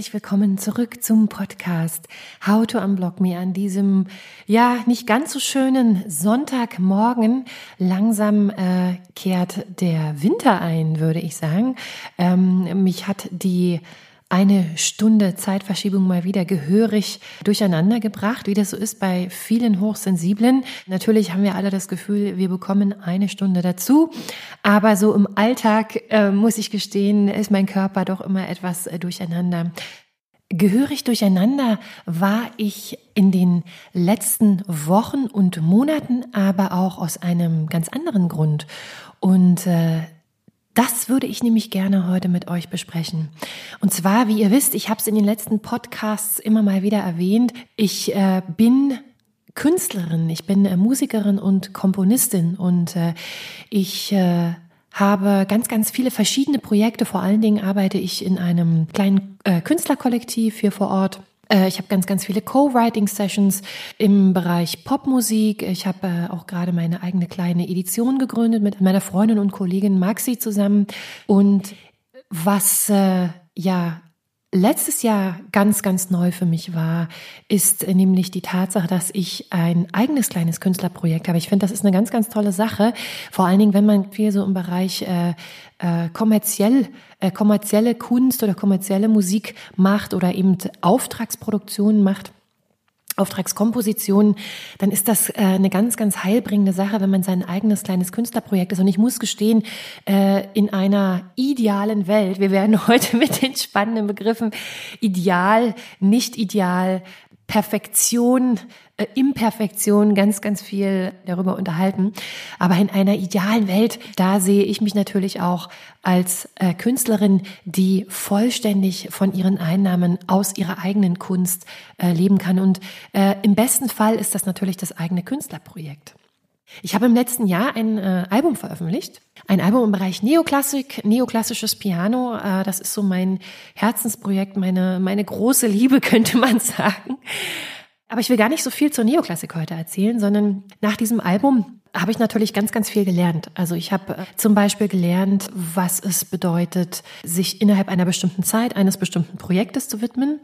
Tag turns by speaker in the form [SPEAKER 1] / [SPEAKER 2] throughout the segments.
[SPEAKER 1] Herzlich willkommen zurück zum Podcast How to Unblock Me an diesem ja nicht ganz so schönen Sonntagmorgen. Langsam äh, kehrt der Winter ein, würde ich sagen. Ähm, mich hat die eine Stunde Zeitverschiebung mal wieder gehörig durcheinander gebracht, wie das so ist bei vielen Hochsensiblen. Natürlich haben wir alle das Gefühl, wir bekommen eine Stunde dazu, aber so im Alltag äh, muss ich gestehen, ist mein Körper doch immer etwas äh, durcheinander. Gehörig durcheinander war ich in den letzten Wochen und Monaten, aber auch aus einem ganz anderen Grund. Und äh, das würde ich nämlich gerne heute mit euch besprechen. Und zwar, wie ihr wisst, ich habe es in den letzten Podcasts immer mal wieder erwähnt, ich äh, bin Künstlerin, ich bin äh, Musikerin und Komponistin und äh, ich äh, habe ganz, ganz viele verschiedene Projekte. Vor allen Dingen arbeite ich in einem kleinen äh, Künstlerkollektiv hier vor Ort ich habe ganz, ganz viele Co-Writing-Sessions im Bereich Popmusik. Ich habe äh, auch gerade meine eigene kleine Edition gegründet mit meiner Freundin und Kollegin Maxi zusammen. Und was äh, ja letztes Jahr ganz, ganz neu für mich war, ist nämlich die Tatsache, dass ich ein eigenes kleines Künstlerprojekt habe. Ich finde, das ist eine ganz, ganz tolle Sache. Vor allen Dingen, wenn man viel so im Bereich äh, äh, kommerziell, äh, kommerzielle Kunst oder kommerzielle Musik macht oder eben Auftragsproduktionen macht. Auftragskompositionen, dann ist das äh, eine ganz, ganz heilbringende Sache, wenn man sein eigenes kleines Künstlerprojekt ist. Und ich muss gestehen, äh, in einer idealen Welt, wir werden heute mit den spannenden Begriffen ideal, nicht ideal, Perfektion, Imperfektion ganz, ganz viel darüber unterhalten. Aber in einer idealen Welt, da sehe ich mich natürlich auch als äh, Künstlerin, die vollständig von ihren Einnahmen aus ihrer eigenen Kunst äh, leben kann. Und äh, im besten Fall ist das natürlich das eigene Künstlerprojekt. Ich habe im letzten Jahr ein äh, Album veröffentlicht. Ein Album im Bereich Neoklassik, neoklassisches Piano. Äh, das ist so mein Herzensprojekt, meine, meine große Liebe, könnte man sagen. Aber ich will gar nicht so viel zur Neoklassik heute erzählen, sondern nach diesem Album habe ich natürlich ganz, ganz viel gelernt. Also ich habe äh, zum Beispiel gelernt, was es bedeutet, sich innerhalb einer bestimmten Zeit eines bestimmten Projektes zu widmen,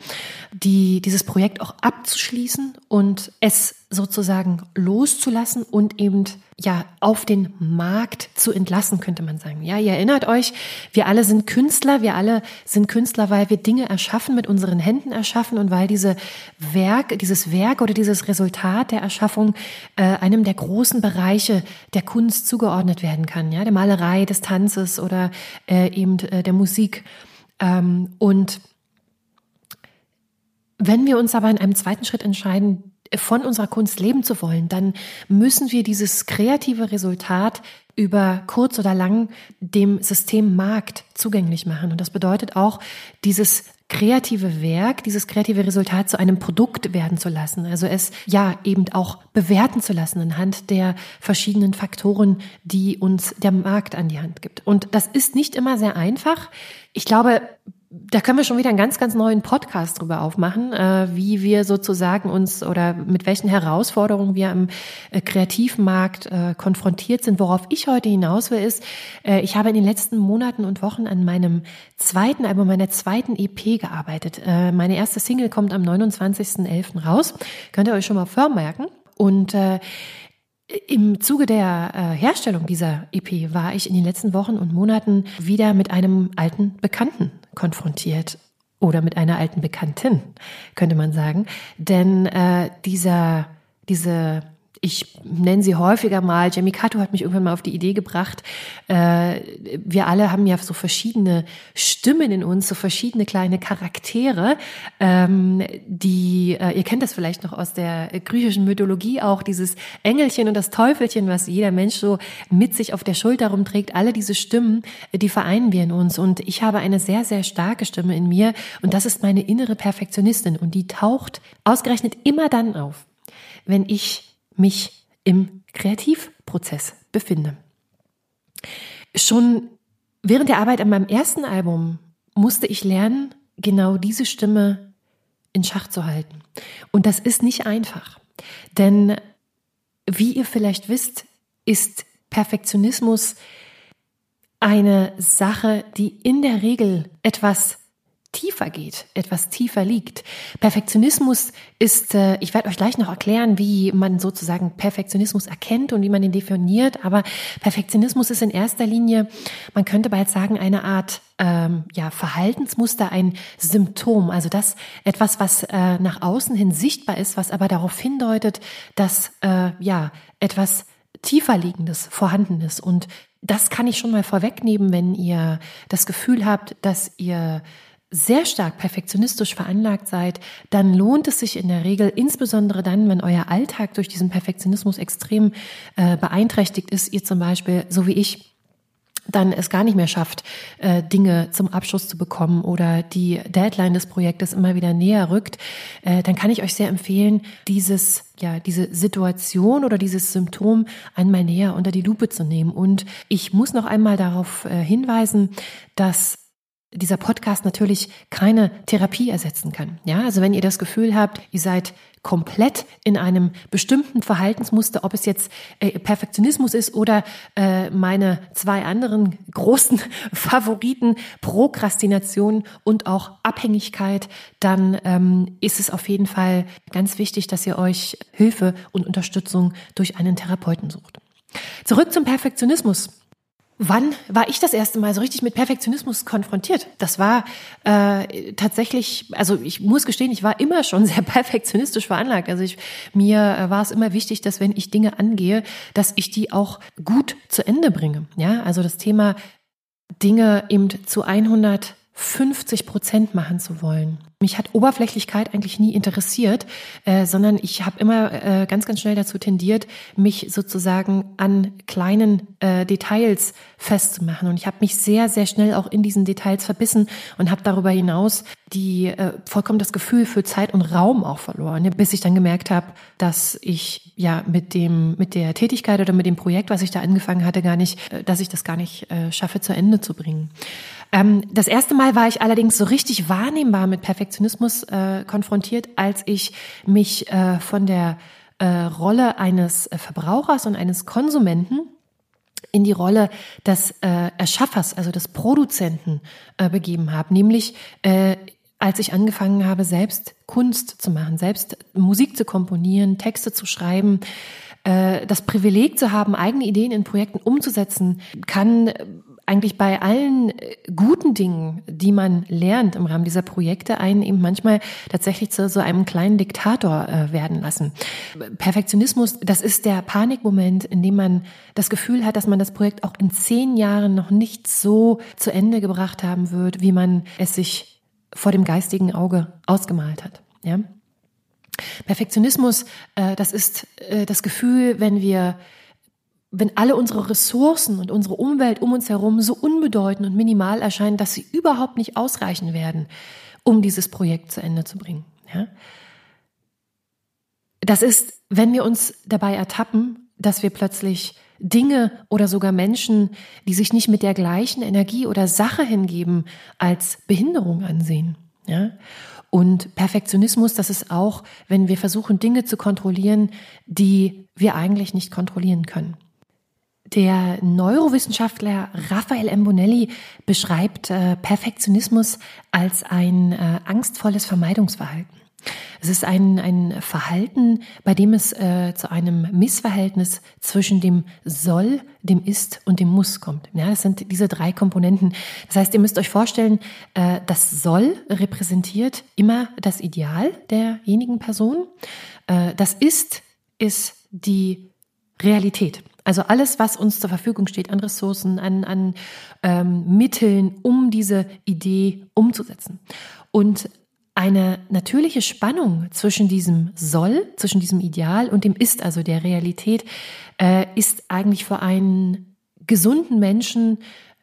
[SPEAKER 1] die, dieses Projekt auch abzuschließen und es sozusagen loszulassen und eben ja auf den Markt zu entlassen, könnte man sagen. Ja, ihr erinnert euch, wir alle sind Künstler, wir alle sind Künstler, weil wir Dinge erschaffen, mit unseren Händen erschaffen und weil diese Werk, dieses Werk oder dieses Resultat der Erschaffung äh, einem der großen Bereiche der Kunst zugeordnet werden kann, ja, der Malerei, des Tanzes oder äh, eben äh, der Musik. Ähm, und wenn wir uns aber in einem zweiten Schritt entscheiden, von unserer Kunst leben zu wollen, dann müssen wir dieses kreative Resultat über kurz oder lang dem System Markt zugänglich machen. Und das bedeutet auch, dieses kreative Werk, dieses kreative Resultat zu einem Produkt werden zu lassen. Also es ja eben auch bewerten zu lassen anhand der verschiedenen Faktoren, die uns der Markt an die Hand gibt. Und das ist nicht immer sehr einfach. Ich glaube, da können wir schon wieder einen ganz, ganz neuen Podcast drüber aufmachen, äh, wie wir sozusagen uns oder mit welchen Herausforderungen wir am äh, Kreativmarkt äh, konfrontiert sind. Worauf ich heute hinaus will, ist, ich habe in den letzten Monaten und Wochen an meinem zweiten Album, meiner zweiten EP gearbeitet. Meine erste Single kommt am 29.11. raus. Könnt ihr euch schon mal vormerken. Und äh, im Zuge der äh, Herstellung dieser EP war ich in den letzten Wochen und Monaten wieder mit einem alten Bekannten konfrontiert oder mit einer alten Bekanntin, könnte man sagen. Denn äh, dieser, diese ich nenne sie häufiger mal, Jamie Cato hat mich irgendwann mal auf die Idee gebracht, äh, wir alle haben ja so verschiedene Stimmen in uns, so verschiedene kleine Charaktere, ähm, die, äh, ihr kennt das vielleicht noch aus der griechischen Mythologie auch, dieses Engelchen und das Teufelchen, was jeder Mensch so mit sich auf der Schulter rumträgt, alle diese Stimmen, die vereinen wir in uns. Und ich habe eine sehr, sehr starke Stimme in mir. Und das ist meine innere Perfektionistin. Und die taucht ausgerechnet immer dann auf, wenn ich mich im Kreativprozess befinde. Schon während der Arbeit an meinem ersten Album musste ich lernen, genau diese Stimme in Schach zu halten. Und das ist nicht einfach. Denn wie ihr vielleicht wisst, ist Perfektionismus eine Sache, die in der Regel etwas tiefer geht, etwas tiefer liegt. Perfektionismus ist, äh, ich werde euch gleich noch erklären, wie man sozusagen Perfektionismus erkennt und wie man ihn definiert, aber Perfektionismus ist in erster Linie, man könnte bald sagen, eine Art ähm, ja, Verhaltensmuster, ein Symptom, also das etwas, was äh, nach außen hin sichtbar ist, was aber darauf hindeutet, dass äh, ja etwas tiefer liegendes vorhanden ist und das kann ich schon mal vorwegnehmen, wenn ihr das Gefühl habt, dass ihr sehr stark perfektionistisch veranlagt seid, dann lohnt es sich in der Regel, insbesondere dann, wenn euer Alltag durch diesen Perfektionismus extrem äh, beeinträchtigt ist, ihr zum Beispiel, so wie ich, dann es gar nicht mehr schafft, äh, Dinge zum Abschluss zu bekommen oder die Deadline des Projektes immer wieder näher rückt, äh, dann kann ich euch sehr empfehlen, dieses, ja, diese Situation oder dieses Symptom einmal näher unter die Lupe zu nehmen. Und ich muss noch einmal darauf äh, hinweisen, dass dieser Podcast natürlich keine Therapie ersetzen kann. Ja, also wenn ihr das Gefühl habt, ihr seid komplett in einem bestimmten Verhaltensmuster, ob es jetzt äh, Perfektionismus ist oder äh, meine zwei anderen großen Favoriten, Prokrastination und auch Abhängigkeit, dann ähm, ist es auf jeden Fall ganz wichtig, dass ihr euch Hilfe und Unterstützung durch einen Therapeuten sucht. Zurück zum Perfektionismus. Wann war ich das erste Mal so richtig mit Perfektionismus konfrontiert? Das war äh, tatsächlich, also ich muss gestehen, ich war immer schon sehr perfektionistisch veranlagt. Also ich, mir äh, war es immer wichtig, dass wenn ich Dinge angehe, dass ich die auch gut zu Ende bringe. Ja, also das Thema Dinge eben zu 150 Prozent machen zu wollen. Mich hat Oberflächlichkeit eigentlich nie interessiert, äh, sondern ich habe immer äh, ganz, ganz schnell dazu tendiert, mich sozusagen an kleinen äh, Details festzumachen. Und ich habe mich sehr, sehr schnell auch in diesen Details verbissen und habe darüber hinaus die äh, vollkommen das Gefühl für Zeit und Raum auch verloren, bis ich dann gemerkt habe, dass ich ja mit dem mit der Tätigkeit oder mit dem Projekt, was ich da angefangen hatte, gar nicht, äh, dass ich das gar nicht äh, schaffe zu Ende zu bringen. Ähm, das erste Mal war ich allerdings so richtig wahrnehmbar mit Perfektionismus äh, konfrontiert, als ich mich äh, von der äh, Rolle eines äh, Verbrauchers und eines Konsumenten in die Rolle des äh, Erschaffers, also des Produzenten äh, begeben habe, nämlich als ich angefangen habe, selbst Kunst zu machen, selbst Musik zu komponieren, Texte zu schreiben, das Privileg zu haben, eigene Ideen in Projekten umzusetzen, kann eigentlich bei allen äh, guten Dingen, die man lernt im Rahmen dieser Projekte, einen eben manchmal tatsächlich zu so einem kleinen Diktator äh, werden lassen. Perfektionismus, das ist der Panikmoment, in dem man das Gefühl hat, dass man das Projekt auch in zehn Jahren noch nicht so zu Ende gebracht haben wird, wie man es sich vor dem geistigen Auge ausgemalt hat. Ja? Perfektionismus, äh, das ist das Gefühl, wenn wir wenn alle unsere Ressourcen und unsere Umwelt um uns herum so unbedeutend und minimal erscheinen, dass sie überhaupt nicht ausreichen werden, um dieses Projekt zu Ende zu bringen. Ja? Das ist, wenn wir uns dabei ertappen, dass wir plötzlich Dinge oder sogar Menschen, die sich nicht mit der gleichen Energie oder Sache hingeben, als Behinderung ansehen. Ja? Und Perfektionismus, das ist auch, wenn wir versuchen, Dinge zu kontrollieren, die wir eigentlich nicht kontrollieren können. Der Neurowissenschaftler Raphael Mbonelli beschreibt äh, Perfektionismus als ein äh, angstvolles Vermeidungsverhalten. Es ist ein, ein Verhalten, bei dem es äh, zu einem Missverhältnis zwischen dem Soll, dem Ist und dem Muss kommt. Ja, das sind diese drei Komponenten. Das heißt, ihr müsst euch vorstellen, äh, das Soll repräsentiert immer das Ideal derjenigen Person. Äh, das Ist ist die Realität. Also alles, was uns zur Verfügung steht an Ressourcen, an, an ähm, Mitteln, um diese Idee umzusetzen. Und eine natürliche Spannung zwischen diesem Soll, zwischen diesem Ideal und dem Ist, also der Realität, äh, ist eigentlich für einen gesunden Menschen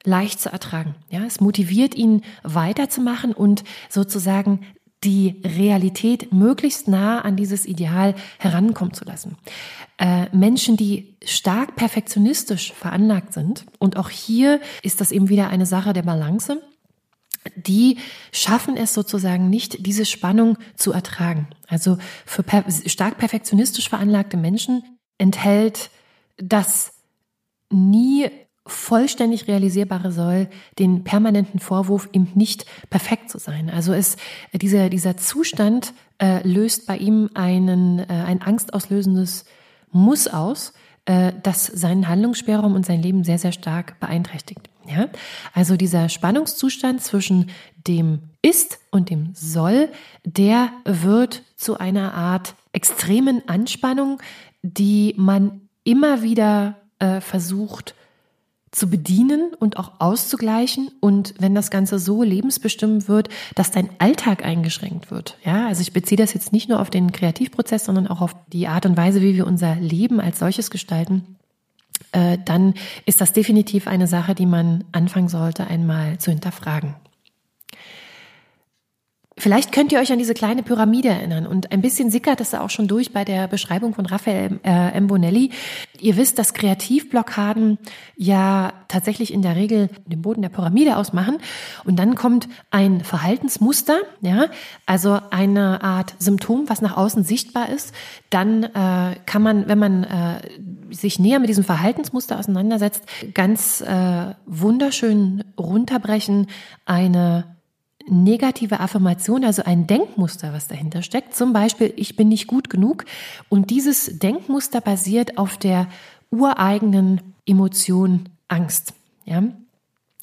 [SPEAKER 1] leicht zu ertragen. Ja, es motiviert ihn weiterzumachen und sozusagen die Realität möglichst nah an dieses Ideal herankommen zu lassen. Äh, Menschen, die stark perfektionistisch veranlagt sind, und auch hier ist das eben wieder eine Sache der Balance, die schaffen es sozusagen nicht, diese Spannung zu ertragen. Also für per stark perfektionistisch veranlagte Menschen enthält das nie vollständig realisierbare soll den permanenten Vorwurf, ihm nicht perfekt zu sein. Also es, dieser, dieser Zustand äh, löst bei ihm einen, äh, ein angstauslösendes Muss aus, äh, das seinen Handlungsspielraum und sein Leben sehr, sehr stark beeinträchtigt. Ja? Also dieser Spannungszustand zwischen dem Ist und dem Soll, der wird zu einer Art extremen Anspannung, die man immer wieder äh, versucht zu bedienen und auch auszugleichen und wenn das Ganze so lebensbestimmt wird, dass dein Alltag eingeschränkt wird. Ja, also ich beziehe das jetzt nicht nur auf den Kreativprozess, sondern auch auf die Art und Weise, wie wir unser Leben als solches gestalten, äh, dann ist das definitiv eine Sache, die man anfangen sollte, einmal zu hinterfragen. Vielleicht könnt ihr euch an diese kleine Pyramide erinnern und ein bisschen sickert es auch schon durch bei der Beschreibung von Raphael äh, Mbonelli. Ihr wisst, dass Kreativblockaden ja tatsächlich in der Regel den Boden der Pyramide ausmachen und dann kommt ein Verhaltensmuster, ja, also eine Art Symptom, was nach außen sichtbar ist. Dann äh, kann man, wenn man äh, sich näher mit diesem Verhaltensmuster auseinandersetzt, ganz äh, wunderschön runterbrechen eine negative Affirmation, also ein Denkmuster, was dahinter steckt. Zum Beispiel, ich bin nicht gut genug. Und dieses Denkmuster basiert auf der ureigenen Emotion Angst. Ja?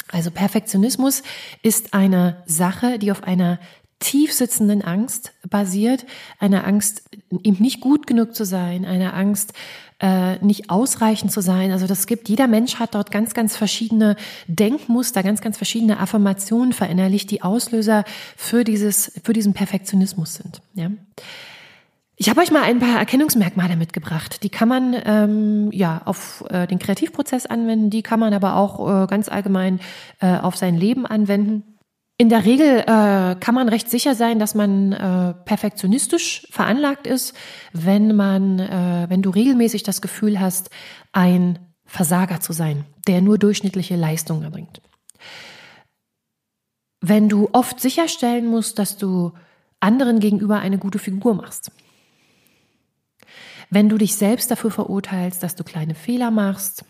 [SPEAKER 1] Also Perfektionismus ist eine Sache, die auf einer tief sitzenden Angst basiert, einer Angst, eben nicht gut genug zu sein, einer Angst, äh, nicht ausreichend zu sein. Also das gibt, jeder Mensch hat dort ganz, ganz verschiedene Denkmuster, ganz, ganz verschiedene Affirmationen verinnerlicht, die Auslöser für dieses, für diesen Perfektionismus sind. Ja. Ich habe euch mal ein paar Erkennungsmerkmale mitgebracht. Die kann man ähm, ja auf äh, den Kreativprozess anwenden, die kann man aber auch äh, ganz allgemein äh, auf sein Leben anwenden. In der Regel äh, kann man recht sicher sein, dass man äh, perfektionistisch veranlagt ist, wenn man, äh, wenn du regelmäßig das Gefühl hast, ein Versager zu sein, der nur durchschnittliche Leistungen erbringt. Wenn du oft sicherstellen musst, dass du anderen gegenüber eine gute Figur machst. Wenn du dich selbst dafür verurteilst, dass du kleine Fehler machst,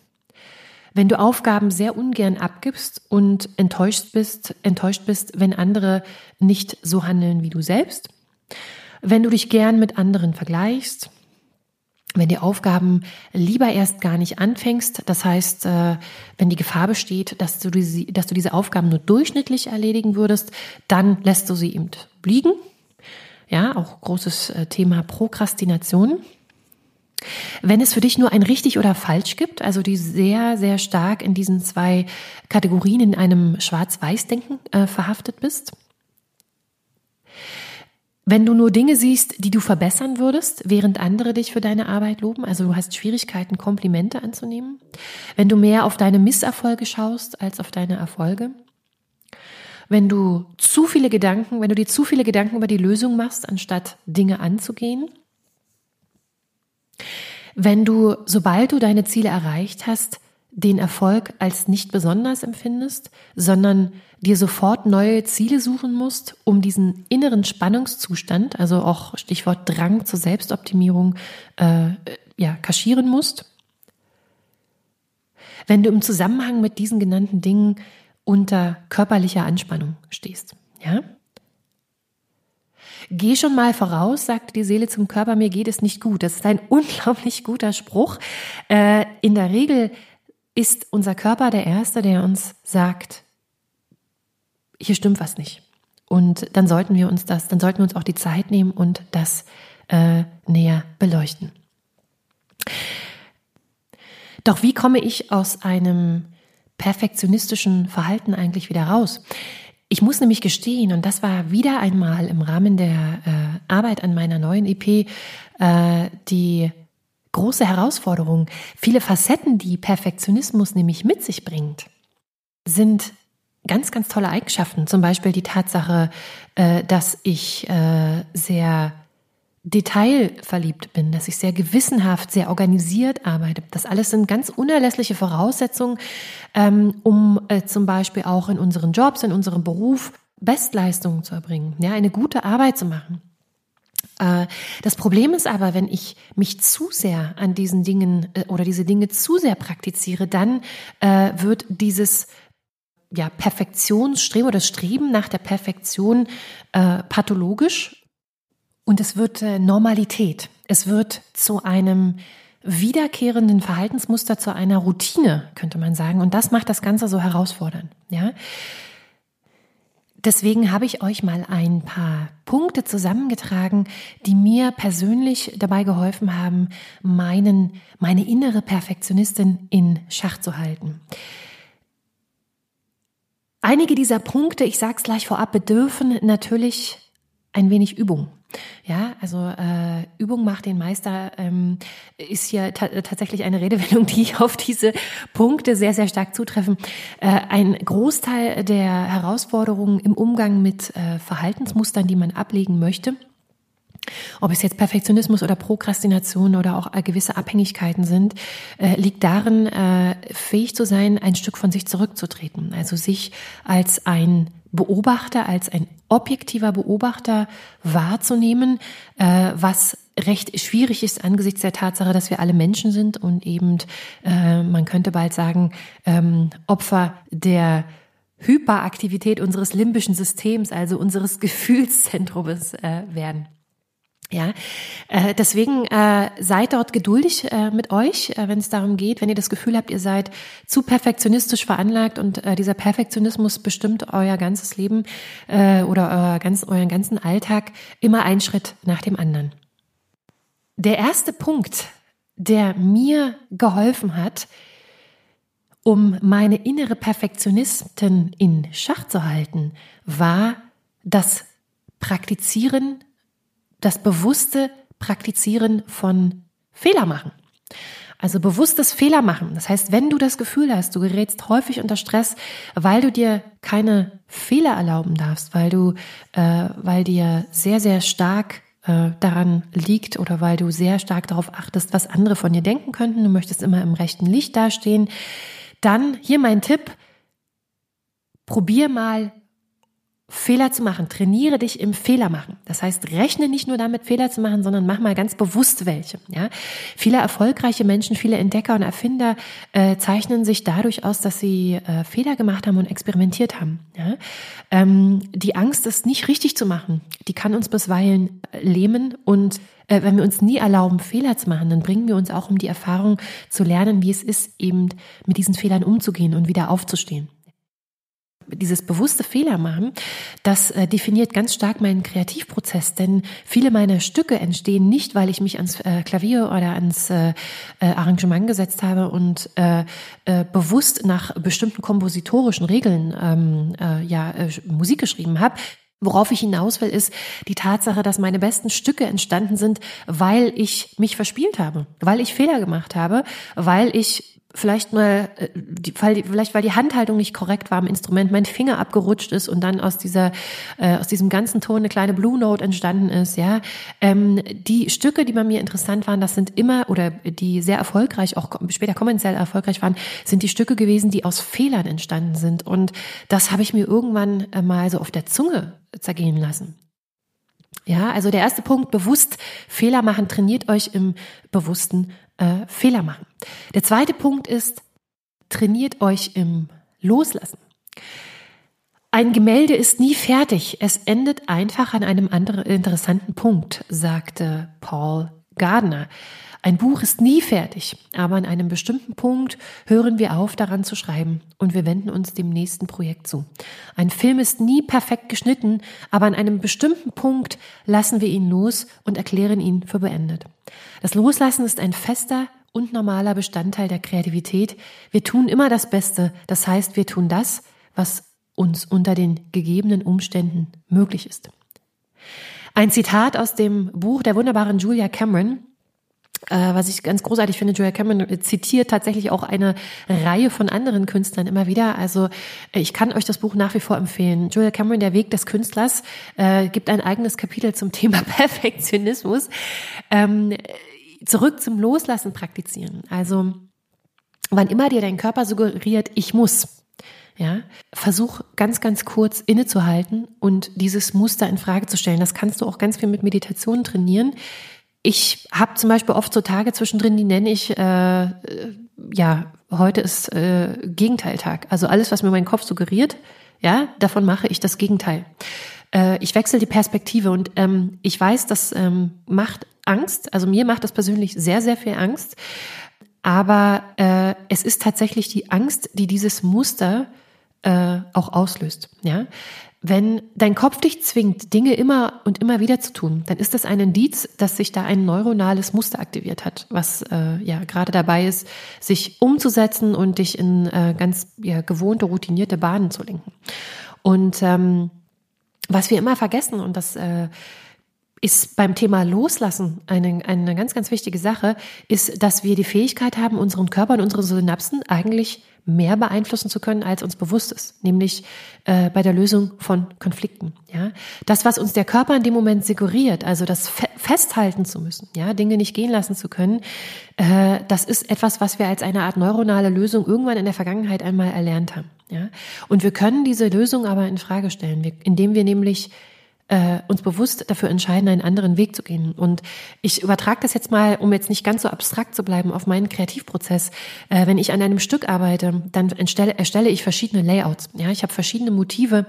[SPEAKER 1] wenn du Aufgaben sehr ungern abgibst und enttäuscht bist, enttäuscht bist, wenn andere nicht so handeln wie du selbst, wenn du dich gern mit anderen vergleichst, wenn die Aufgaben lieber erst gar nicht anfängst, das heißt, äh, wenn die Gefahr besteht, dass du, diese, dass du diese Aufgaben nur durchschnittlich erledigen würdest, dann lässt du sie eben liegen. Ja, auch großes äh, Thema Prokrastination. Wenn es für dich nur ein richtig oder falsch gibt, also die sehr, sehr stark in diesen zwei Kategorien in einem Schwarz-Weiß-Denken äh, verhaftet bist. Wenn du nur Dinge siehst, die du verbessern würdest, während andere dich für deine Arbeit loben, also du hast Schwierigkeiten, Komplimente anzunehmen. Wenn du mehr auf deine Misserfolge schaust als auf deine Erfolge. Wenn du zu viele Gedanken, wenn du dir zu viele Gedanken über die Lösung machst, anstatt Dinge anzugehen wenn du, sobald du deine Ziele erreicht hast, den Erfolg als nicht besonders empfindest, sondern dir sofort neue Ziele suchen musst, um diesen inneren Spannungszustand, also auch Stichwort Drang zur Selbstoptimierung, äh, ja, kaschieren musst. Wenn du im Zusammenhang mit diesen genannten Dingen unter körperlicher Anspannung stehst, ja? Geh schon mal voraus, sagt die Seele zum Körper, mir geht es nicht gut. Das ist ein unglaublich guter Spruch. Äh, in der Regel ist unser Körper der Erste, der uns sagt, hier stimmt was nicht. Und dann sollten wir uns das, dann sollten wir uns auch die Zeit nehmen und das äh, näher beleuchten. Doch wie komme ich aus einem perfektionistischen Verhalten eigentlich wieder raus? Ich muss nämlich gestehen, und das war wieder einmal im Rahmen der äh, Arbeit an meiner neuen EP äh, die große Herausforderung. Viele Facetten, die Perfektionismus nämlich mit sich bringt, sind ganz, ganz tolle Eigenschaften. Zum Beispiel die Tatsache, äh, dass ich äh, sehr detailverliebt bin, dass ich sehr gewissenhaft, sehr organisiert arbeite. Das alles sind ganz unerlässliche Voraussetzungen, ähm, um äh, zum Beispiel auch in unseren Jobs, in unserem Beruf Bestleistungen zu erbringen, ja, eine gute Arbeit zu machen. Äh, das Problem ist aber, wenn ich mich zu sehr an diesen Dingen äh, oder diese Dinge zu sehr praktiziere, dann äh, wird dieses ja, Perfektionsstreben oder Streben nach der Perfektion pathologisch und es wird äh, Normalität. Es wird zu einem wiederkehrenden Verhaltensmuster, zu einer Routine, könnte man sagen. Und das macht das Ganze so herausfordernd. Ja? Deswegen habe ich euch mal ein paar Punkte zusammengetragen, die mir persönlich dabei geholfen haben, meinen, meine innere Perfektionistin in Schach zu halten. Einige dieser Punkte, ich sage es gleich vorab, bedürfen natürlich ein wenig Übung. Ja, also äh, Übung macht den Meister ähm, ist hier ta tatsächlich eine Redewendung, die auf diese Punkte sehr, sehr stark zutreffen. Äh, ein Großteil der Herausforderungen im Umgang mit äh, Verhaltensmustern, die man ablegen möchte, ob es jetzt Perfektionismus oder Prokrastination oder auch äh, gewisse Abhängigkeiten sind, äh, liegt darin, äh, fähig zu sein, ein Stück von sich zurückzutreten. Also sich als ein Beobachter, als ein objektiver Beobachter wahrzunehmen, äh, was recht schwierig ist angesichts der Tatsache, dass wir alle Menschen sind und eben, äh, man könnte bald sagen, ähm, Opfer der Hyperaktivität unseres limbischen Systems, also unseres Gefühlszentrums äh, werden. Ja, äh, deswegen äh, seid dort geduldig äh, mit euch, wenn es darum geht, wenn ihr das Gefühl habt, ihr seid zu perfektionistisch veranlagt und dieser Perfektionismus bestimmt euer ganzes Leben oder euren ganzen Alltag immer ein Schritt nach dem anderen. Der erste Punkt, der mir geholfen hat, um meine innere Perfektionistin in Schach zu halten, war das Praktizieren das bewusste Praktizieren von Fehler machen. Also bewusstes Fehler machen. Das heißt, wenn du das Gefühl hast, du gerätst häufig unter Stress, weil du dir keine Fehler erlauben darfst, weil du, äh, weil dir sehr, sehr stark äh, daran liegt oder weil du sehr stark darauf achtest, was andere von dir denken könnten, du möchtest immer im rechten Licht dastehen, dann hier mein Tipp, probier mal Fehler zu machen. Trainiere dich im Fehler machen. Das heißt, rechne nicht nur damit, Fehler zu machen, sondern mach mal ganz bewusst welche. Ja? Viele erfolgreiche Menschen, viele Entdecker und Erfinder äh, zeichnen sich dadurch aus, dass sie äh, Fehler gemacht haben und experimentiert haben. Ja? Ähm, die Angst, es nicht richtig zu machen, die kann uns bisweilen äh, lähmen und äh, wenn wir uns nie erlauben, Fehler zu machen, dann bringen wir uns auch um die Erfahrung zu lernen, wie es ist, eben mit diesen Fehlern umzugehen und wieder aufzustehen dieses bewusste Fehler machen, das äh, definiert ganz stark meinen Kreativprozess, denn viele meiner Stücke entstehen nicht, weil ich mich ans äh, Klavier oder ans äh, äh Arrangement gesetzt habe und äh, äh, bewusst nach bestimmten kompositorischen Regeln ähm, ja Musik geschrieben habe. Worauf ich hinaus will, ist die Tatsache, dass meine besten Stücke entstanden sind, weil ich mich verspielt habe, weil ich Fehler gemacht habe, weil ich vielleicht mal, äh, die, vielleicht weil die Handhaltung nicht korrekt war am Instrument, mein Finger abgerutscht ist und dann aus dieser, äh, aus diesem ganzen Ton eine kleine Blue Note entstanden ist, ja. Ähm, die Stücke, die bei mir interessant waren, das sind immer, oder die sehr erfolgreich, auch später kommerziell erfolgreich waren, sind die Stücke gewesen, die aus Fehlern entstanden sind. Und das habe ich mir irgendwann äh, mal so auf der Zunge zergehen lassen. Ja, also der erste Punkt, bewusst Fehler machen, trainiert euch im bewussten äh, Fehler machen. Der zweite Punkt ist, trainiert euch im Loslassen. Ein Gemälde ist nie fertig, es endet einfach an einem anderen interessanten Punkt, sagte Paul Gardner. Ein Buch ist nie fertig, aber an einem bestimmten Punkt hören wir auf, daran zu schreiben und wir wenden uns dem nächsten Projekt zu. Ein Film ist nie perfekt geschnitten, aber an einem bestimmten Punkt lassen wir ihn los und erklären ihn für beendet. Das Loslassen ist ein fester und normaler Bestandteil der Kreativität. Wir tun immer das Beste. Das heißt, wir tun das, was uns unter den gegebenen Umständen möglich ist. Ein Zitat aus dem Buch der wunderbaren Julia Cameron, äh, was ich ganz großartig finde, Julia Cameron zitiert tatsächlich auch eine Reihe von anderen Künstlern immer wieder. Also äh, ich kann euch das Buch nach wie vor empfehlen. Julia Cameron, Der Weg des Künstlers, äh, gibt ein eigenes Kapitel zum Thema Perfektionismus. Ähm, zurück zum Loslassen praktizieren. Also wann immer dir dein Körper suggeriert, ich muss, ja, versuch ganz, ganz kurz innezuhalten und dieses Muster in Frage zu stellen. Das kannst du auch ganz viel mit Meditation trainieren. Ich habe zum Beispiel oft so Tage zwischendrin, die nenne ich, äh, ja, heute ist äh, Gegenteiltag. Also alles, was mir mein Kopf suggeriert, ja, davon mache ich das Gegenteil. Äh, ich wechsle die Perspektive und ähm, ich weiß, das ähm, macht Angst. Also mir macht das persönlich sehr, sehr viel Angst. Aber äh, es ist tatsächlich die Angst, die dieses Muster äh, auch auslöst. Ja, wenn dein Kopf dich zwingt, Dinge immer und immer wieder zu tun, dann ist das ein Indiz, dass sich da ein neuronales Muster aktiviert hat, was äh, ja gerade dabei ist, sich umzusetzen und dich in äh, ganz ja, gewohnte, routinierte Bahnen zu lenken. Und ähm, was wir immer vergessen, und das äh, ist beim Thema Loslassen eine, eine ganz, ganz wichtige Sache, ist, dass wir die Fähigkeit haben, unseren Körper und unsere Synapsen eigentlich mehr beeinflussen zu können, als uns bewusst ist, nämlich äh, bei der Lösung von Konflikten. Ja, das, was uns der Körper in dem Moment suggeriert, also das Fe festhalten zu müssen, ja, Dinge nicht gehen lassen zu können, äh, das ist etwas, was wir als eine Art neuronale Lösung irgendwann in der Vergangenheit einmal erlernt haben. Ja, und wir können diese Lösung aber in Frage stellen, indem wir nämlich äh, uns bewusst dafür entscheiden, einen anderen Weg zu gehen. Und ich übertrage das jetzt mal, um jetzt nicht ganz so abstrakt zu bleiben, auf meinen Kreativprozess. Äh, wenn ich an einem Stück arbeite, dann erstelle, erstelle ich verschiedene Layouts. Ja, ich habe verschiedene Motive.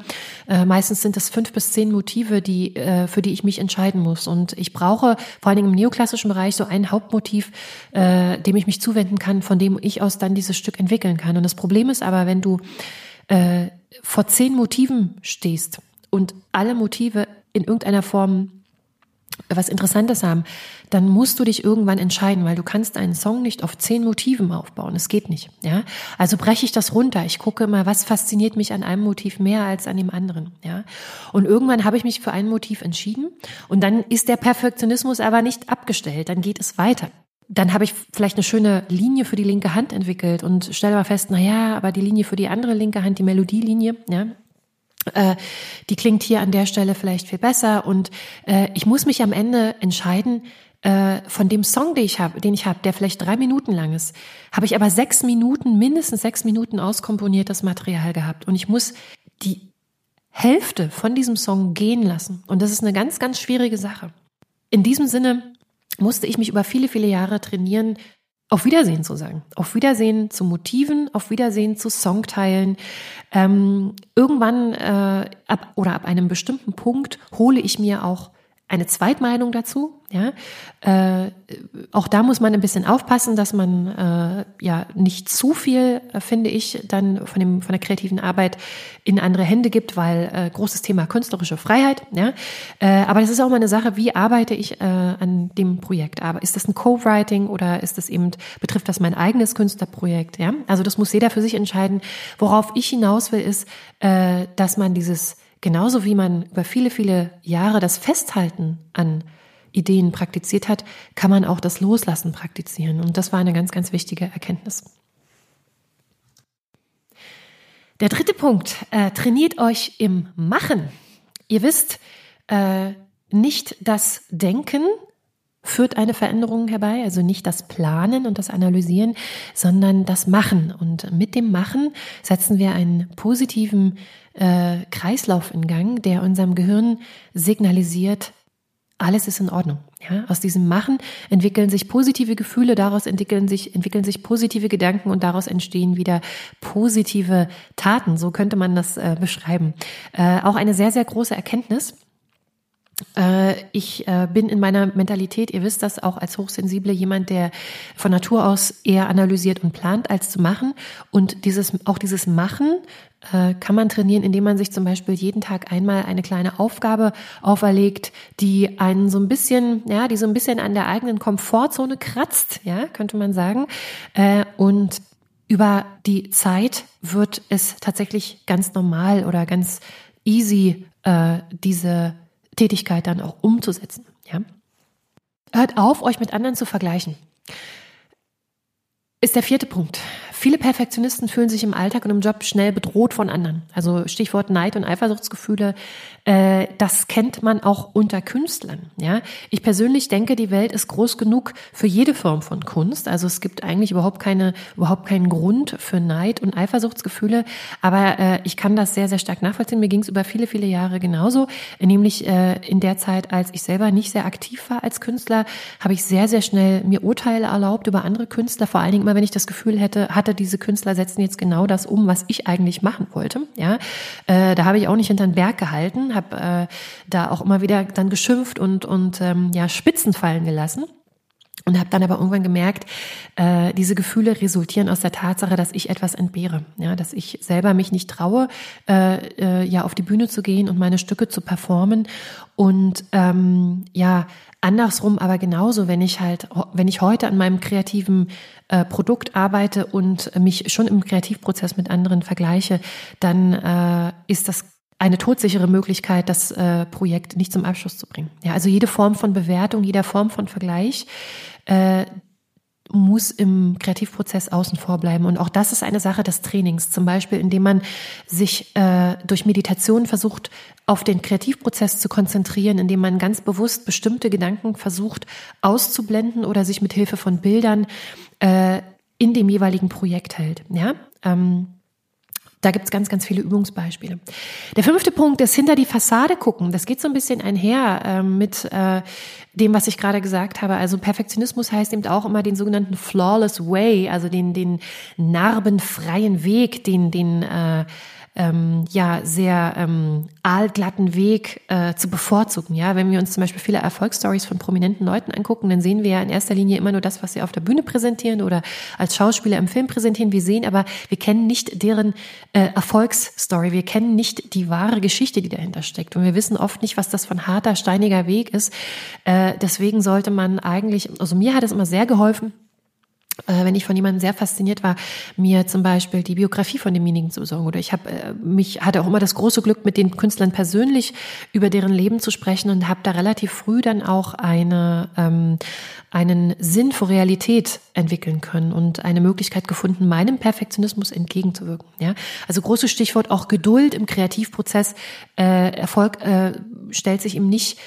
[SPEAKER 1] Äh, meistens sind es fünf bis zehn Motive, die äh, für die ich mich entscheiden muss. Und ich brauche vor allen Dingen im neoklassischen Bereich so ein Hauptmotiv, äh, dem ich mich zuwenden kann, von dem ich aus dann dieses Stück entwickeln kann. Und das Problem ist aber, wenn du äh, vor zehn Motiven stehst, und alle Motive in irgendeiner Form was Interessantes haben, dann musst du dich irgendwann entscheiden, weil du kannst einen Song nicht auf zehn Motiven aufbauen. Es geht nicht. Ja, also breche ich das runter. Ich gucke immer, was fasziniert mich an einem Motiv mehr als an dem anderen. Ja, und irgendwann habe ich mich für ein Motiv entschieden und dann ist der Perfektionismus aber nicht abgestellt. Dann geht es weiter dann habe ich vielleicht eine schöne Linie für die linke Hand entwickelt und stelle mal fest, na ja, aber die Linie für die andere linke Hand, die Melodielinie, ja, äh, die klingt hier an der Stelle vielleicht viel besser. Und äh, ich muss mich am Ende entscheiden, äh, von dem Song, den ich habe, den ich habe, der vielleicht drei Minuten lang ist, habe ich aber sechs Minuten, mindestens sechs Minuten auskomponiertes Material gehabt. Und ich muss die Hälfte von diesem Song gehen lassen. Und das ist eine ganz, ganz schwierige Sache. In diesem Sinne musste ich mich über viele, viele Jahre trainieren, auf Wiedersehen zu sagen. Auf Wiedersehen zu Motiven, auf Wiedersehen zu Songteilen. Ähm, irgendwann äh, ab oder ab einem bestimmten Punkt hole ich mir auch eine Zweitmeinung dazu. Ja, äh, auch da muss man ein bisschen aufpassen, dass man äh, ja nicht zu viel, äh, finde ich, dann von dem von der kreativen Arbeit in andere Hände gibt, weil äh, großes Thema künstlerische Freiheit. Ja, äh, aber das ist auch mal eine Sache, wie arbeite ich an dem Projekt? Aber ist das ein Co-Writing oder ist das eben betrifft das mein eigenes Künstlerprojekt? Ja, also das muss jeder für sich entscheiden. Worauf ich hinaus will, ist, dass man dieses genauso wie man über viele, viele Jahre das Festhalten an Ideen praktiziert hat, kann man auch das Loslassen praktizieren. Und das war eine ganz, ganz wichtige Erkenntnis. Der dritte Punkt, äh, trainiert euch im Machen. Ihr wisst, äh, nicht das Denken führt eine Veränderung herbei, also nicht das Planen und das Analysieren, sondern das Machen. Und mit dem Machen setzen wir einen positiven äh, Kreislauf in Gang, der unserem Gehirn signalisiert, alles ist in Ordnung. Ja, aus diesem Machen entwickeln sich positive Gefühle, daraus entwickeln sich, entwickeln sich positive Gedanken und daraus entstehen wieder positive Taten. So könnte man das äh, beschreiben. Äh, auch eine sehr, sehr große Erkenntnis. Äh, ich äh, bin in meiner Mentalität, ihr wisst das auch als Hochsensible, jemand, der von Natur aus eher analysiert und plant, als zu machen. Und dieses, auch dieses Machen äh, kann man trainieren, indem man sich zum Beispiel jeden Tag einmal eine kleine Aufgabe auferlegt, die einen so ein bisschen, ja, die so ein bisschen an der eigenen Komfortzone kratzt, ja, könnte man sagen. Und über die Zeit wird es tatsächlich ganz normal oder ganz easy, diese Tätigkeit dann auch umzusetzen. Ja? Hört auf, euch mit anderen zu vergleichen. Ist der vierte Punkt. Viele Perfektionisten fühlen sich im Alltag und im Job schnell bedroht von anderen. Also Stichwort Neid und Eifersuchtsgefühle. Äh, das kennt man auch unter Künstlern. Ja, ich persönlich denke, die Welt ist groß genug für jede Form von Kunst. Also es gibt eigentlich überhaupt keine, überhaupt keinen Grund für Neid und Eifersuchtsgefühle. Aber äh, ich kann das sehr, sehr stark nachvollziehen. Mir ging es über viele, viele Jahre genauso. Nämlich äh, in der Zeit, als ich selber nicht sehr aktiv war als Künstler, habe ich sehr, sehr schnell mir Urteile erlaubt über andere Künstler. Vor allen Dingen immer, wenn ich das Gefühl hätte, hatte dachte, diese Künstler setzen jetzt genau das um, was ich eigentlich machen wollte. Ja, äh, da habe ich auch nicht hinter den Berg gehalten, habe äh, da auch immer wieder dann geschimpft und und ähm, ja Spitzen fallen gelassen. Und habe dann aber irgendwann gemerkt, äh, diese Gefühle resultieren aus der Tatsache, dass ich etwas entbehre, ja, dass ich selber mich nicht traue, äh, äh, ja auf die Bühne zu gehen und meine Stücke zu performen und ähm, ja andersrum aber genauso, wenn ich halt, wenn ich heute an meinem kreativen äh, Produkt arbeite und mich schon im Kreativprozess mit anderen vergleiche, dann äh, ist das eine todsichere Möglichkeit, das äh, Projekt nicht zum Abschluss zu bringen. Ja, also jede Form von Bewertung, jeder Form von Vergleich äh, muss im Kreativprozess außen vor bleiben. Und auch das ist eine Sache des Trainings. Zum Beispiel, indem man sich äh, durch Meditation versucht, auf den Kreativprozess zu konzentrieren, indem man ganz bewusst bestimmte Gedanken versucht auszublenden oder sich mit Hilfe von Bildern äh, in dem jeweiligen Projekt hält. Ja. Ähm, da gibt's ganz, ganz viele Übungsbeispiele. Der fünfte Punkt ist hinter die Fassade gucken. Das geht so ein bisschen einher äh, mit äh, dem, was ich gerade gesagt habe. Also Perfektionismus heißt eben auch immer den sogenannten flawless way, also den, den narbenfreien Weg, den, den äh, ähm, ja sehr ähm, aalglatten Weg äh, zu bevorzugen. Ja, wenn wir uns zum Beispiel viele Erfolgsstories von prominenten Leuten angucken, dann sehen wir ja in erster Linie immer nur das, was sie auf der Bühne präsentieren oder als Schauspieler im Film präsentieren. Wir sehen aber, wir kennen nicht deren äh, Erfolgsstory. Wir kennen nicht die wahre Geschichte, die dahinter steckt. Und wir wissen oft nicht, was das von harter, steiniger Weg ist. Äh, deswegen sollte man eigentlich, also mir hat es immer sehr geholfen, wenn ich von jemandem sehr fasziniert war, mir zum Beispiel die Biografie von demjenigen zu besorgen. Oder ich habe äh, mich hatte auch immer das große Glück, mit den Künstlern persönlich über deren Leben zu sprechen und habe da relativ früh dann auch eine ähm, einen Sinn für Realität entwickeln können und eine Möglichkeit gefunden, meinem Perfektionismus entgegenzuwirken. Ja, also großes Stichwort auch Geduld im Kreativprozess. Äh, Erfolg äh, stellt sich ihm nicht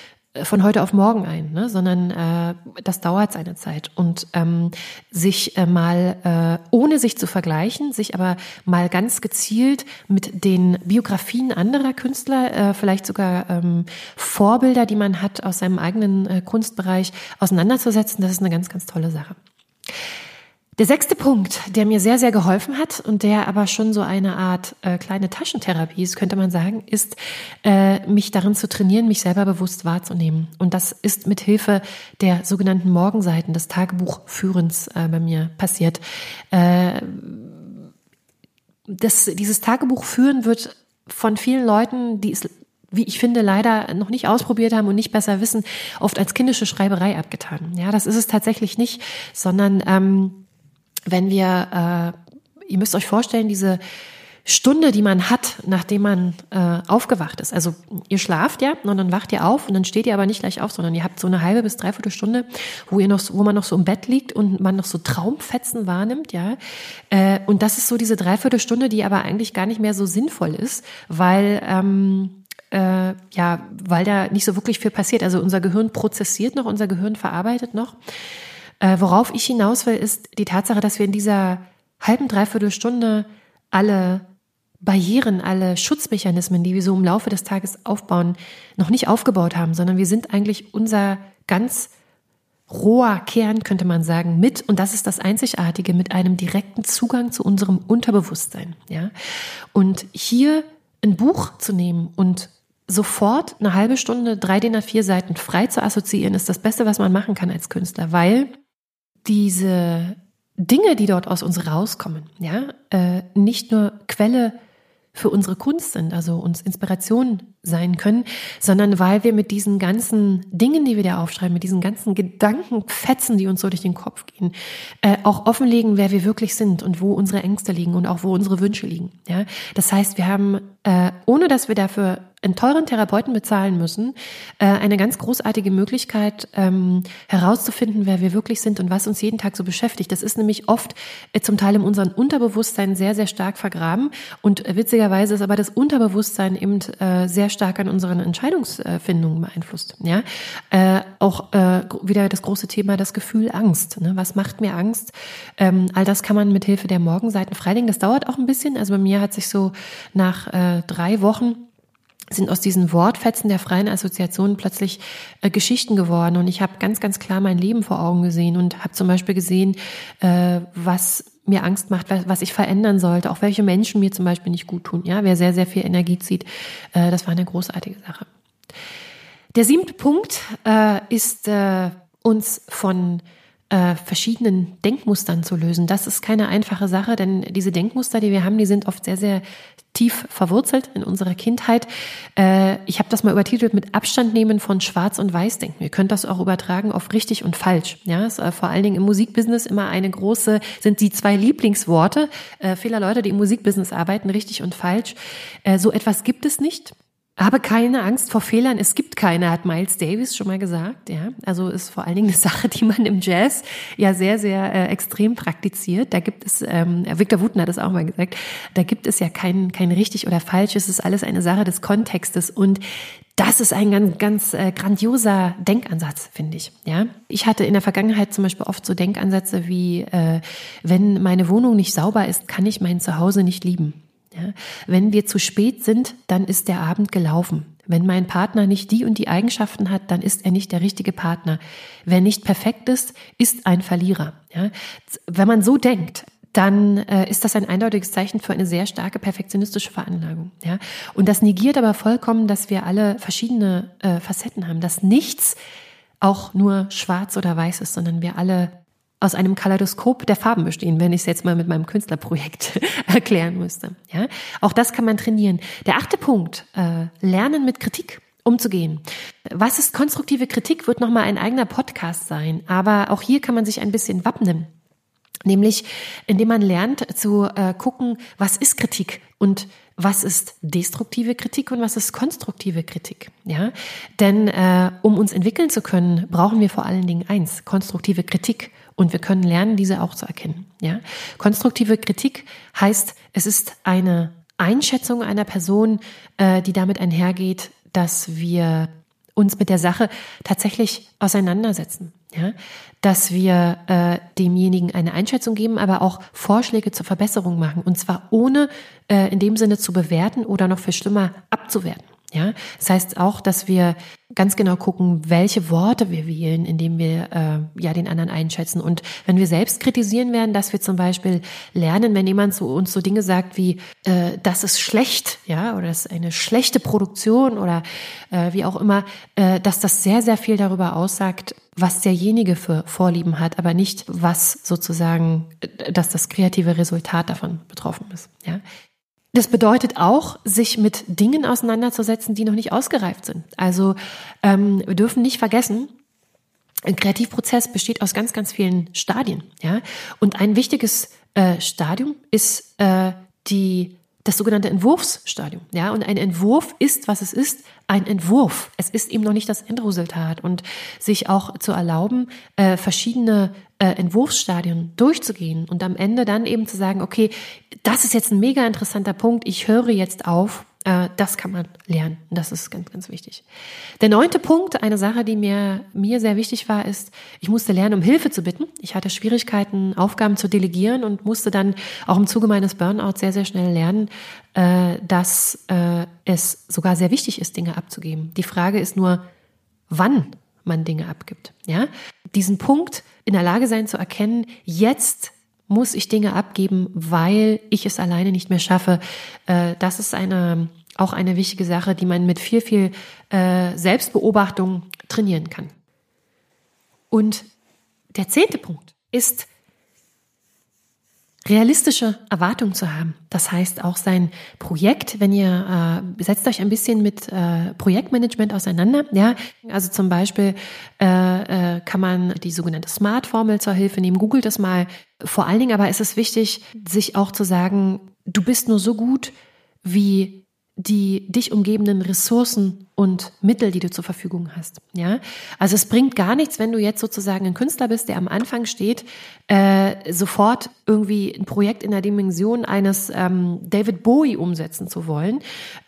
[SPEAKER 1] von heute auf morgen ein, ne? sondern äh, das dauert seine Zeit. Und ähm, sich äh, mal, äh, ohne sich zu vergleichen, sich aber mal ganz gezielt mit den Biografien anderer Künstler, äh, vielleicht sogar ähm, Vorbilder, die man hat aus seinem eigenen äh, Kunstbereich, auseinanderzusetzen, das ist eine ganz, ganz tolle Sache. Der sechste Punkt, der mir sehr, sehr geholfen hat und der aber schon so eine Art äh, kleine Taschentherapie ist, könnte man sagen, ist, äh, mich darin zu trainieren, mich selber bewusst wahrzunehmen. Und das ist mit Hilfe der sogenannten Morgenseiten des Tagebuchführens äh, bei mir passiert. Äh, das, dieses Tagebuchführen wird von vielen Leuten, die es wie ich finde, leider noch nicht ausprobiert haben und nicht besser wissen, oft als kindische Schreiberei abgetan. Ja, das ist es tatsächlich nicht, sondern ähm, wenn wir, äh, ihr müsst euch vorstellen, diese Stunde, die man hat, nachdem man äh, aufgewacht ist. Also ihr schlaft ja und dann wacht ihr auf und dann steht ihr aber nicht gleich auf, sondern ihr habt so eine halbe bis dreiviertel Stunde, wo ihr noch, wo man noch so im Bett liegt und man noch so Traumfetzen wahrnimmt, ja. Äh, und das ist so diese Dreiviertelstunde, die aber eigentlich gar nicht mehr so sinnvoll ist, weil ähm, äh, ja, weil da nicht so wirklich viel passiert. Also unser Gehirn prozessiert noch, unser Gehirn verarbeitet noch. Äh, worauf ich hinaus will, ist die Tatsache, dass wir in dieser halben, dreiviertel Stunde alle Barrieren, alle Schutzmechanismen, die wir so im Laufe des Tages aufbauen, noch nicht aufgebaut haben, sondern wir sind eigentlich unser ganz roher Kern, könnte man sagen, mit, und das ist das Einzigartige, mit einem direkten Zugang zu unserem Unterbewusstsein, ja. Und hier ein Buch zu nehmen und sofort eine halbe Stunde, drei DIN A4 Seiten frei zu assoziieren, ist das Beste, was man machen kann als Künstler, weil diese Dinge, die dort aus uns rauskommen, ja, äh, nicht nur Quelle für unsere Kunst sind, also uns Inspiration sein können, sondern weil wir mit diesen ganzen Dingen, die wir da aufschreiben, mit diesen ganzen Gedankenfetzen, die uns so durch den Kopf gehen, äh, auch offenlegen, wer wir wirklich sind und wo unsere Ängste liegen und auch wo unsere Wünsche liegen. Ja, das heißt, wir haben, äh, ohne dass wir dafür einen teuren Therapeuten bezahlen müssen, äh, eine ganz großartige Möglichkeit ähm, herauszufinden, wer wir wirklich sind und was uns jeden Tag so beschäftigt. Das ist nämlich oft äh, zum Teil in unserem Unterbewusstsein sehr, sehr stark vergraben und äh, witzigerweise ist aber das Unterbewusstsein eben äh, sehr stark an unseren Entscheidungsfindungen beeinflusst. Ja, äh, auch äh, wieder das große Thema das Gefühl Angst. Ne? Was macht mir Angst? Ähm, all das kann man mit Hilfe der Morgenseiten freilegen. Das dauert auch ein bisschen. Also bei mir hat sich so nach äh, drei Wochen sind aus diesen Wortfetzen der freien Assoziation plötzlich äh, Geschichten geworden und ich habe ganz, ganz klar mein Leben vor Augen gesehen und habe zum Beispiel gesehen, äh, was mir Angst macht, was, ich verändern sollte, auch welche Menschen mir zum Beispiel nicht gut tun. Ja, wer sehr, sehr viel Energie zieht, äh, das war eine großartige Sache. Der siebte Punkt äh, ist äh, uns von äh, verschiedenen Denkmustern zu lösen. Das ist keine einfache Sache, denn diese Denkmuster, die wir haben, die sind oft sehr, sehr tief verwurzelt in unserer Kindheit. Äh, ich habe das mal übertitelt mit Abstand nehmen von Schwarz- und Weiß-Denken. Ihr könnt das auch übertragen auf richtig und falsch. Ja, ist, äh, vor allen Dingen im Musikbusiness immer eine große, sind die zwei Lieblingsworte äh, vieler Leute, die im Musikbusiness arbeiten, richtig und falsch. Äh, so etwas gibt es nicht. Habe keine Angst vor Fehlern, es gibt keine, hat Miles Davis schon mal gesagt. Ja, also ist vor allen Dingen eine Sache, die man im Jazz ja sehr, sehr äh, extrem praktiziert. Da gibt es, ähm, Victor Wooten hat es auch mal gesagt, da gibt es ja kein, kein richtig oder falsch. Es ist alles eine Sache des Kontextes und das ist ein ganz, ganz äh, grandioser Denkansatz, finde ich. Ja, ich hatte in der Vergangenheit zum Beispiel oft so Denkansätze wie, äh, wenn meine Wohnung nicht sauber ist, kann ich mein Zuhause nicht lieben. Ja? Wenn wir zu spät sind, dann ist der Abend gelaufen. Wenn mein Partner nicht die und die Eigenschaften hat, dann ist er nicht der richtige Partner. Wer nicht perfekt ist, ist ein Verlierer. Ja? Wenn man so denkt, dann äh, ist das ein eindeutiges Zeichen für eine sehr starke perfektionistische Veranlagung. Ja? Und das negiert aber vollkommen, dass wir alle verschiedene äh, Facetten haben, dass nichts auch nur schwarz oder weiß ist, sondern wir alle aus einem Kaleidoskop der Farben bestehen, wenn ich es jetzt mal mit meinem Künstlerprojekt erklären müsste. Ja? Auch das kann man trainieren. Der achte Punkt, äh, lernen mit Kritik umzugehen. Was ist konstruktive Kritik, wird nochmal ein eigener Podcast sein, aber auch hier kann man sich ein bisschen wappnen. Nämlich, indem man lernt zu äh, gucken, was ist Kritik und was ist destruktive Kritik und was ist konstruktive Kritik. Ja, denn äh, um uns entwickeln zu können, brauchen wir vor allen Dingen eins: konstruktive Kritik und wir können lernen, diese auch zu erkennen. Ja? Konstruktive Kritik heißt, es ist eine Einschätzung einer Person, äh, die damit einhergeht, dass wir uns mit der Sache tatsächlich auseinandersetzen. Ja? Dass wir äh, demjenigen eine Einschätzung geben, aber auch Vorschläge zur Verbesserung machen. Und zwar ohne äh, in dem Sinne zu bewerten oder noch viel schlimmer abzuwerten. Ja, das heißt auch, dass wir ganz genau gucken, welche Worte wir wählen, indem wir äh, ja den anderen einschätzen. Und wenn wir selbst kritisieren werden, dass wir zum Beispiel lernen, wenn jemand zu uns so Dinge sagt wie, äh, das ist schlecht, ja, oder das ist eine schlechte Produktion oder äh, wie auch immer, äh, dass das sehr, sehr viel darüber aussagt, was derjenige für Vorlieben hat, aber nicht, was sozusagen, äh, dass das kreative Resultat davon betroffen ist. Ja. Das bedeutet auch, sich mit Dingen auseinanderzusetzen, die noch nicht ausgereift sind. Also ähm, wir dürfen nicht vergessen, ein Kreativprozess besteht aus ganz, ganz vielen Stadien. Ja? Und ein wichtiges äh, Stadium ist äh, die das sogenannte Entwurfsstadium. Ja, und ein Entwurf ist, was es ist, ein Entwurf. Es ist eben noch nicht das Endresultat. Und sich auch zu erlauben, äh, verschiedene äh, Entwurfsstadien durchzugehen und am Ende dann eben zu sagen, okay, das ist jetzt ein mega interessanter Punkt, ich höre jetzt auf das kann man lernen. Das ist ganz, ganz wichtig. Der neunte Punkt, eine Sache, die mir, mir sehr wichtig war, ist, ich musste lernen, um Hilfe zu bitten. Ich hatte Schwierigkeiten, Aufgaben zu delegieren und musste dann auch im Zuge meines Burnouts sehr, sehr schnell lernen, äh, dass äh, es sogar sehr wichtig ist, Dinge abzugeben. Die Frage ist nur, wann man Dinge abgibt. Ja, diesen Punkt in der Lage sein zu erkennen, jetzt muss ich Dinge abgeben, weil ich es alleine nicht mehr schaffe. Äh, das ist eine, auch eine wichtige Sache, die man mit viel, viel äh, Selbstbeobachtung trainieren kann. Und der zehnte Punkt ist, realistische Erwartungen zu haben. Das heißt auch sein Projekt, wenn ihr äh, setzt euch ein bisschen mit äh, Projektmanagement auseinander, ja, also zum Beispiel äh, äh, kann man die sogenannte Smart-Formel zur Hilfe nehmen. Googelt das mal. Vor allen Dingen aber ist es wichtig, sich auch zu sagen, du bist nur so gut, wie die dich umgebenden Ressourcen und Mittel, die du zur Verfügung hast. Ja, also es bringt gar nichts, wenn du jetzt sozusagen ein Künstler bist, der am Anfang steht, äh, sofort irgendwie ein Projekt in der Dimension eines ähm, David Bowie umsetzen zu wollen,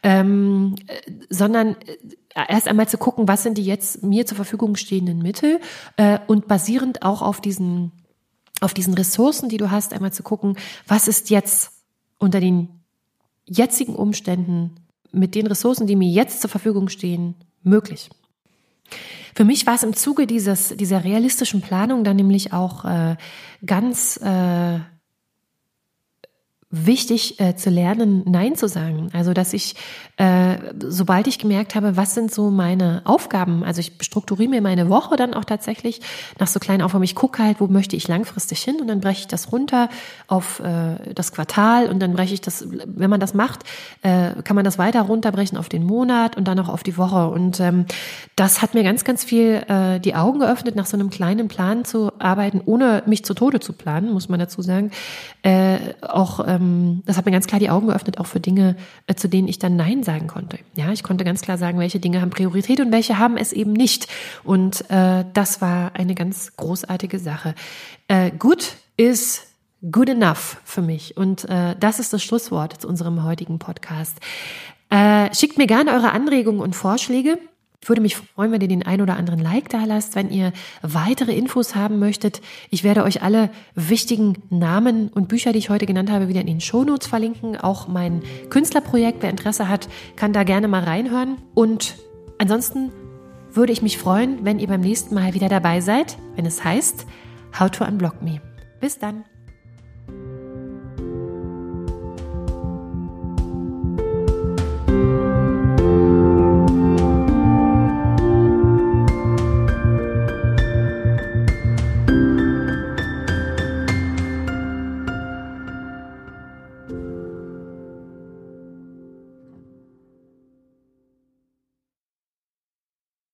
[SPEAKER 1] ähm, äh, sondern äh, erst einmal zu gucken, was sind die jetzt mir zur Verfügung stehenden Mittel äh, und basierend auch auf diesen auf diesen Ressourcen, die du hast, einmal zu gucken, was ist jetzt unter den jetzigen Umständen mit den Ressourcen, die mir jetzt zur Verfügung stehen, möglich. Für mich war es im Zuge dieses, dieser realistischen Planung dann nämlich auch äh, ganz äh, wichtig äh, zu lernen, Nein zu sagen. Also, dass ich, äh, sobald ich gemerkt habe, was sind so meine Aufgaben, also ich strukturiere mir meine Woche dann auch tatsächlich nach so kleinen Aufgaben. Ich gucke halt, wo möchte ich langfristig hin und dann breche ich das runter auf äh, das Quartal und dann breche ich das, wenn man das macht, äh, kann man das weiter runterbrechen auf den Monat und dann auch auf die Woche. Und ähm, das hat mir ganz, ganz viel äh, die Augen geöffnet, nach so einem kleinen Plan zu arbeiten, ohne mich zu Tode zu planen, muss man dazu sagen. Äh, auch ähm, das hat mir ganz klar die Augen geöffnet, auch für Dinge, äh, zu denen ich dann Nein sagen konnte. Ja, ich konnte ganz klar sagen, welche Dinge haben Priorität und welche haben es eben nicht. Und äh, das war eine ganz großartige Sache. Äh, good is good enough für mich. Und äh, das ist das Schlusswort zu unserem heutigen Podcast. Äh, schickt mir gerne eure Anregungen und Vorschläge. Ich würde mich freuen, wenn ihr den ein oder anderen Like da lasst, wenn ihr weitere Infos haben möchtet. Ich werde euch alle wichtigen Namen und Bücher, die ich heute genannt habe, wieder in den Shownotes verlinken. Auch mein Künstlerprojekt, wer Interesse hat, kann da gerne mal reinhören. Und ansonsten würde ich mich freuen, wenn ihr beim nächsten Mal wieder dabei seid, wenn es heißt How to Unblock Me. Bis dann.